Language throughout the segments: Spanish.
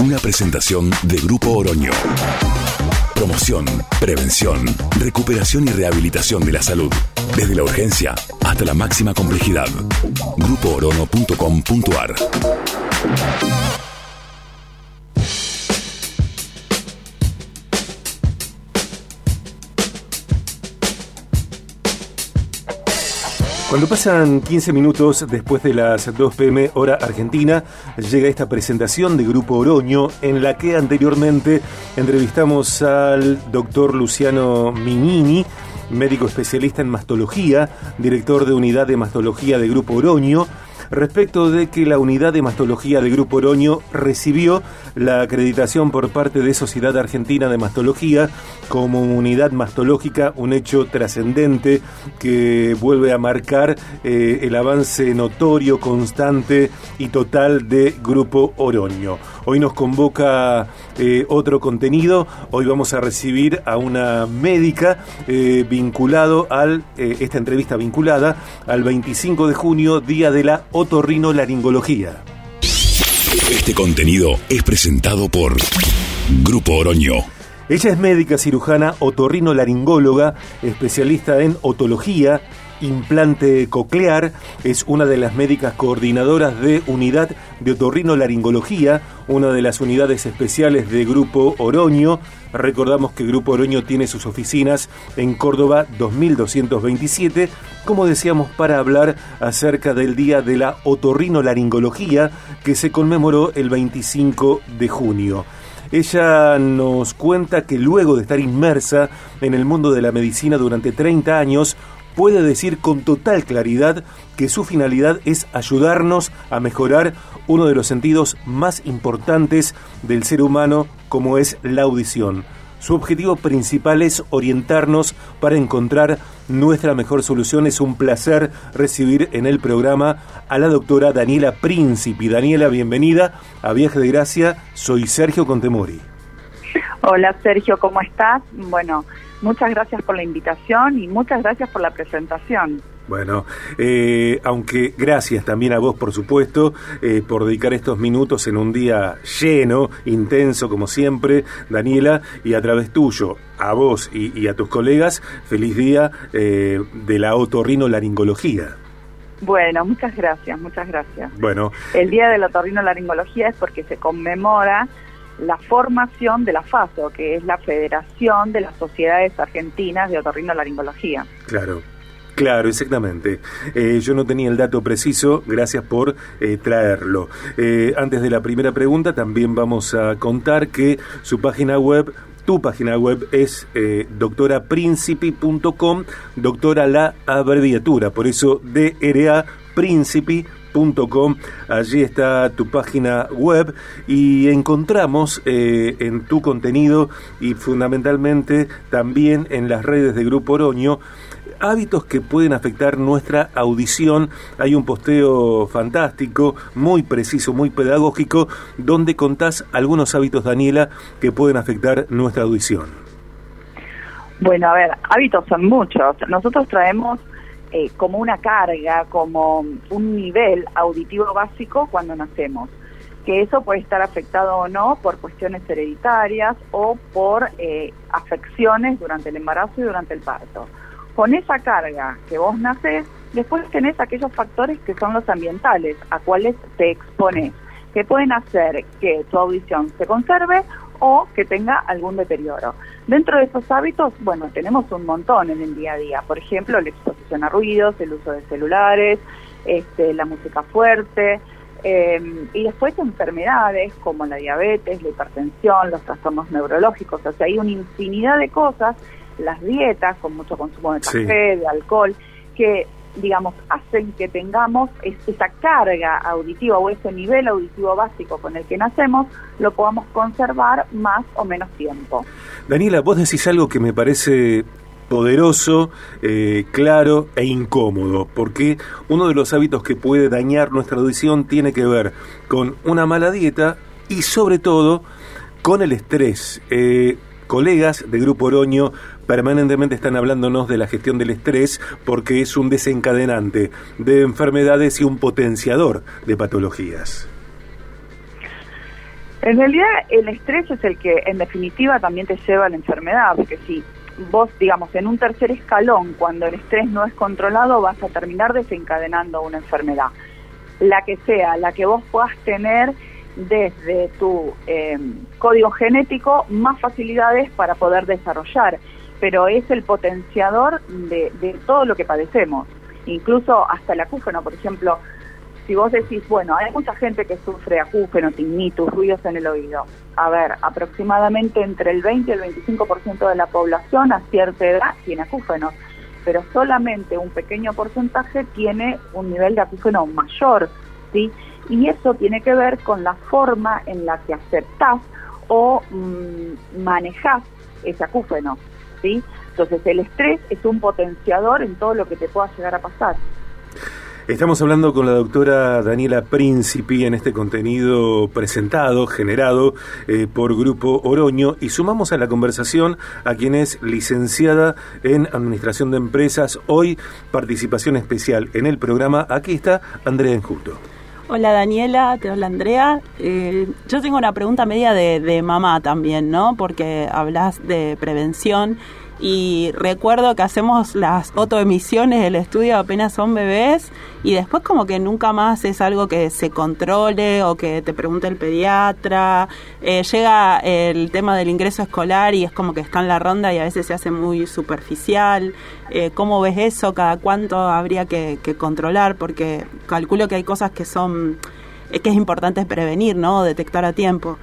Una presentación de Grupo Oroño. Promoción, prevención, recuperación y rehabilitación de la salud. Desde la urgencia hasta la máxima complejidad. GrupoOrono.com.ar Cuando pasan 15 minutos después de las 2 pm hora argentina, llega esta presentación de Grupo Oroño en la que anteriormente entrevistamos al doctor Luciano Minini, médico especialista en mastología, director de unidad de mastología de Grupo Oroño, respecto de que la unidad de mastología de Grupo Oroño recibió la acreditación por parte de Sociedad Argentina de Mastología como unidad mastológica, un hecho trascendente que vuelve a marcar eh, el avance notorio, constante y total de Grupo Oroño. Hoy nos convoca eh, otro contenido, hoy vamos a recibir a una médica eh, vinculado al, esta entrevista vinculada al 25 de junio, Día de la Otorrinolaringología. Este contenido es presentado por Grupo Oroño. Ella es médica cirujana otorrinolaringóloga, especialista en otología, implante coclear, es una de las médicas coordinadoras de Unidad de Otorrinolaringología, una de las unidades especiales de Grupo Oroño. Recordamos que Grupo Oroño tiene sus oficinas en Córdoba 2227, como decíamos, para hablar acerca del Día de la Otorrinolaringología que se conmemoró el 25 de junio. Ella nos cuenta que luego de estar inmersa en el mundo de la medicina durante 30 años, puede decir con total claridad que su finalidad es ayudarnos a mejorar uno de los sentidos más importantes del ser humano como es la audición. Su objetivo principal es orientarnos para encontrar nuestra mejor solución. Es un placer recibir en el programa a la doctora Daniela Príncipe. Daniela, bienvenida a Viaje de Gracia. Soy Sergio Contemori. Hola Sergio, ¿cómo estás? Bueno, muchas gracias por la invitación y muchas gracias por la presentación. Bueno, eh, aunque gracias también a vos, por supuesto, eh, por dedicar estos minutos en un día lleno, intenso, como siempre, Daniela, y a través tuyo, a vos y, a tus colegas, feliz día eh, de la otorrinolaringología. Bueno, muchas gracias, muchas gracias. Bueno. El Día de la Otorrinolaringología es porque se conmemora la formación de la FASO, que es la Federación de las Sociedades Argentinas de Otorrinolaringología. Claro. Claro, exactamente. Eh, yo no tenía el dato preciso, gracias por eh, traerlo. Eh, antes de la primera pregunta, también vamos a contar que su página web tu página web es eh, doctoraprincipi.com, doctora la abreviatura, por eso DRA Allí está tu página web y encontramos en tu contenido y fundamentalmente también en las redes de Grupo Oroño hábitos que pueden afectar nuestra audición. Hay un posteo fantástico, muy preciso, muy pedagógico, donde contás algunos hábitos, Daniela, que pueden afectar nuestra audición. Bueno, a ver, hábitos son muchos. Nosotros traemos eh, como una carga, como un nivel auditivo básico cuando nacemos. Que eso puede estar afectado o no por cuestiones hereditarias o por eh, afecciones durante el embarazo y durante el parto. Con esa carga que vos nacés, después tenés aquellos factores que son los ambientales, a cuales te expones, que pueden hacer que tu audición se conserve o que tenga algún deterioro. Dentro de esos hábitos, bueno, tenemos un montón en el día a día. Por ejemplo, la exposición a ruidos, el uso de celulares, este, la música fuerte, eh, y después enfermedades como la diabetes, la hipertensión, los trastornos neurológicos. O sea, hay una infinidad de cosas las dietas con mucho consumo de café, de alcohol, que digamos, hacen que tengamos esa carga auditiva o ese nivel auditivo básico con el que nacemos, lo podamos conservar más o menos tiempo. Daniela, vos decís algo que me parece poderoso, eh, claro e incómodo, porque uno de los hábitos que puede dañar nuestra audición tiene que ver con una mala dieta y sobre todo con el estrés. Eh, colegas de Grupo Oroño permanentemente están hablándonos de la gestión del estrés porque es un desencadenante de enfermedades y un potenciador de patologías. En realidad el estrés es el que en definitiva también te lleva a la enfermedad, porque si vos, digamos, en un tercer escalón, cuando el estrés no es controlado, vas a terminar desencadenando una enfermedad. La que sea, la que vos puedas tener desde tu eh, código genético más facilidades para poder desarrollar, pero es el potenciador de, de todo lo que padecemos, incluso hasta el acúfeno, por ejemplo, si vos decís, bueno, hay mucha gente que sufre acúfeno, tinnitus, ruidos en el oído. A ver, aproximadamente entre el 20 y el 25% de la población a cierta edad tiene acúfenos, pero solamente un pequeño porcentaje tiene un nivel de acúfeno mayor, ¿sí? Y eso tiene que ver con la forma en la que aceptás o mmm, manejás ese acúfeno, ¿sí? Entonces el estrés es un potenciador en todo lo que te pueda llegar a pasar. Estamos hablando con la doctora Daniela Príncipe en este contenido presentado, generado eh, por Grupo Oroño y sumamos a la conversación a quien es licenciada en Administración de Empresas, hoy participación especial en el programa. Aquí está Andrea Enjuto. Hola Daniela, te habla Andrea. Eh, yo tengo una pregunta media de, de mamá también, ¿no? Porque hablas de prevención y recuerdo que hacemos las autoemisiones del estudio apenas son bebés y después como que nunca más es algo que se controle o que te pregunte el pediatra. Eh, llega el tema del ingreso escolar y es como que está en la ronda y a veces se hace muy superficial. Eh, ¿Cómo ves eso? ¿Cada cuánto habría que, que controlar? Porque calculo que hay cosas que son eh, que es importante prevenir, ¿no? Detectar a tiempo.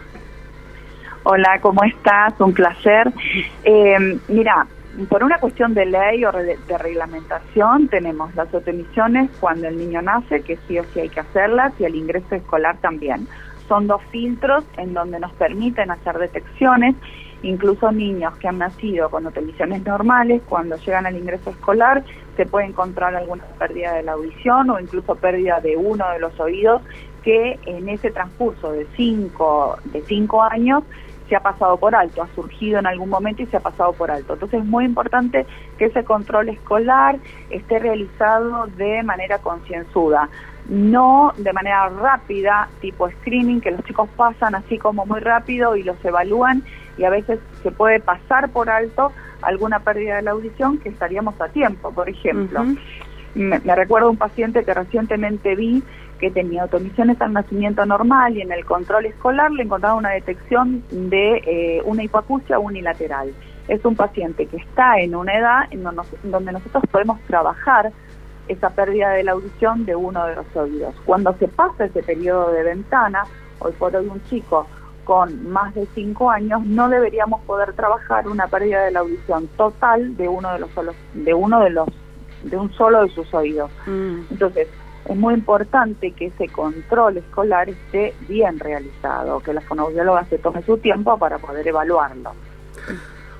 Hola, ¿cómo estás? Un placer. Eh, mira, por una cuestión de ley o de, reglamentación, tenemos las autoemisiones cuando el niño nace, que sí o sí hay que hacerlas, y el ingreso escolar también. Son dos filtros en donde nos permiten hacer detecciones, incluso niños que han nacido con autoemisiones normales, cuando llegan al ingreso escolar, se puede encontrar alguna pérdida de la audición o incluso pérdida de uno de los oídos que en ese transcurso de cinco, de cinco años se ha pasado por alto, ha surgido en algún momento y se ha pasado por alto. Entonces es muy importante que ese control escolar esté realizado de manera concienzuda, no de manera rápida, tipo screening, que los chicos pasan así como muy rápido y los evalúan y a veces se puede pasar por alto alguna pérdida de la audición que estaríamos a tiempo, por ejemplo. Uh -huh. me, me recuerdo un paciente que recientemente vi que tenía automisiones al nacimiento normal y en el control escolar le encontraron una detección de eh, una hipoacusia unilateral. Es un paciente que está en una edad en donde nosotros podemos trabajar esa pérdida de la audición de uno de los oídos. Cuando se pasa ese periodo de ventana, hoy por hoy un chico con más de 5 años no deberíamos poder trabajar una pérdida de la audición total de uno de los solos, de uno de los de un solo de sus oídos. Mm. Entonces, es muy importante que ese control escolar esté bien realizado, que la fonoaudióloga se tome su tiempo para poder evaluarlo.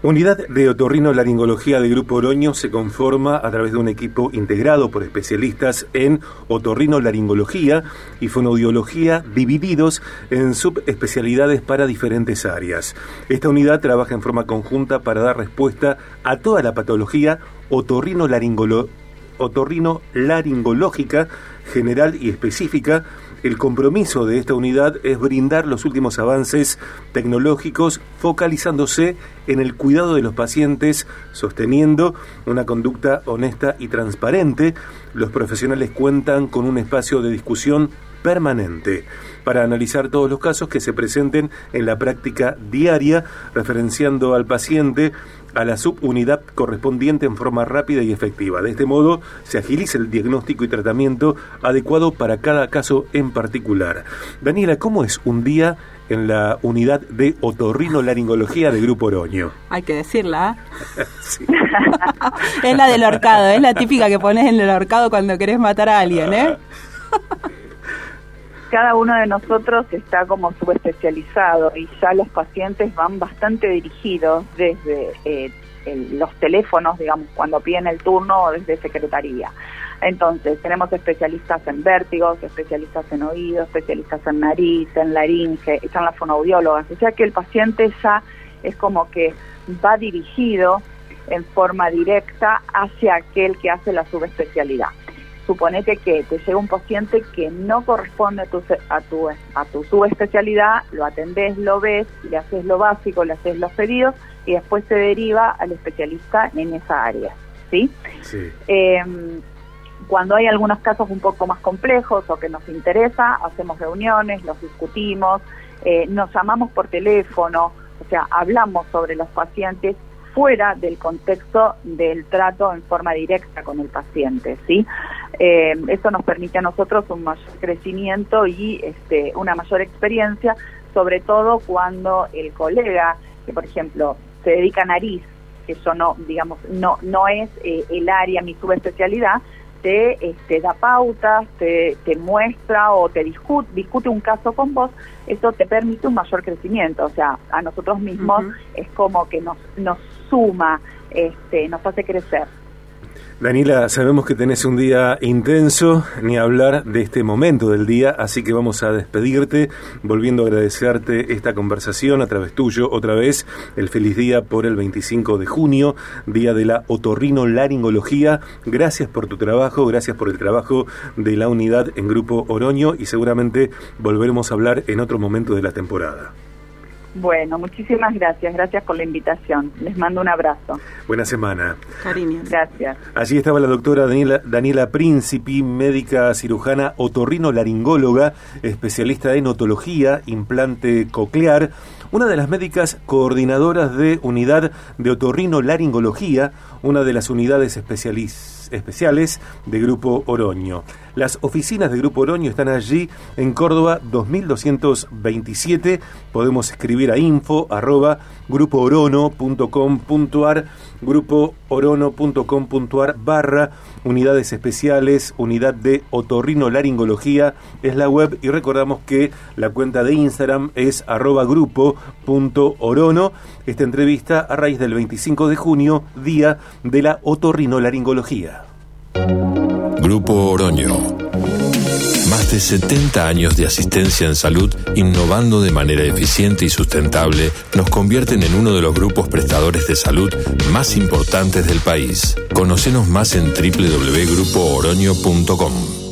Unidad de otorrino-laringología de Grupo Oroño se conforma a través de un equipo integrado por especialistas en otorrino-laringología y fonoaudiología divididos en subespecialidades para diferentes áreas. Esta unidad trabaja en forma conjunta para dar respuesta a toda la patología otorrino-laringología otorrino laringológica general y específica, el compromiso de esta unidad es brindar los últimos avances tecnológicos focalizándose en el cuidado de los pacientes, sosteniendo una conducta honesta y transparente. Los profesionales cuentan con un espacio de discusión permanente para analizar todos los casos que se presenten en la práctica diaria, referenciando al paciente a la subunidad correspondiente en forma rápida y efectiva. De este modo, se agiliza el diagnóstico y tratamiento adecuado para cada caso en particular. Daniela, ¿cómo es un día en la unidad de otorrinolaringología de Grupo Oroño? Hay que decirla. sí. es la del horcado, es la típica que pones en el horcado cuando querés matar a alguien, ¿eh? cada uno de nosotros está como subespecializado y ya los pacientes van bastante dirigidos desde eh, los teléfonos, digamos, cuando piden el turno o desde secretaría. Entonces, tenemos especialistas en vértigos, especialistas en oído, especialistas en nariz, en laringe, están las fonoaudiólogas. O sea que el paciente ya es como que va dirigido en forma directa hacia aquel que hace la subespecialidad. Suponete que te llega un paciente que no corresponde a tu, a tu, a tu subespecialidad, lo atendés, lo ves, le haces lo básico, le haces los pedidos y después se deriva al especialista en esa área. ¿sí? Sí. Em, cuando hay algunos casos un poco más complejos o que nos interesa, hacemos reuniones, los discutimos, eh, nos llamamos por teléfono, o sea, hablamos sobre los pacientes fuera del contexto del trato en forma directa con el paciente, ¿sí? Eh, eso nos permite a nosotros un mayor crecimiento y este, una mayor experiencia, sobre todo cuando el colega, que por ejemplo se dedica a nariz, que eso no, digamos, no, no es eh, el área, mi subespecialidad, te este, da pautas, te, te muestra o te discute, discute un caso con vos, eso te permite un mayor crecimiento. O sea, a nosotros mismos es como que nos, nos suma, este, nos hace crecer. Daniela, sabemos que tenés un día intenso, ni hablar de este momento del día, así que vamos a despedirte, volviendo a agradecerte esta conversación a través tuyo, otra vez, el feliz día por el 25 de junio, día de la otorrino laringología. Gracias por tu trabajo, gracias por el trabajo de la unidad en Grupo Oroño y seguramente volveremos a hablar en otro momento de la temporada. Bueno, muchísimas gracias. Gracias por la invitación. Les mando un abrazo. Buena semana. Cariño. Gracias. Allí estaba la doctora Daniela, Daniela Príncipe, médica cirujana otorrino laringóloga, especialista en otología, implante coclear, una de las médicas coordinadoras de unidad de otorrino laringología, una de las unidades especialistas especiales de Grupo Oroño. Las oficinas de Grupo Oroño están allí en Córdoba 2227. Podemos escribir a info arroba grupoorono.com.ar grupoorono.com.ar barra unidades especiales, unidad de otorrinolaringología es la web y recordamos que la cuenta de Instagram es arroba grupo.orono. Esta entrevista a raíz del 25 de junio, día de la otorrinolaringología. Grupo Oroño. Más de 70 años de asistencia en salud, innovando de manera eficiente y sustentable, nos convierten en uno de los grupos prestadores de salud más importantes del país. Conocenos más en www.grupooroño.com.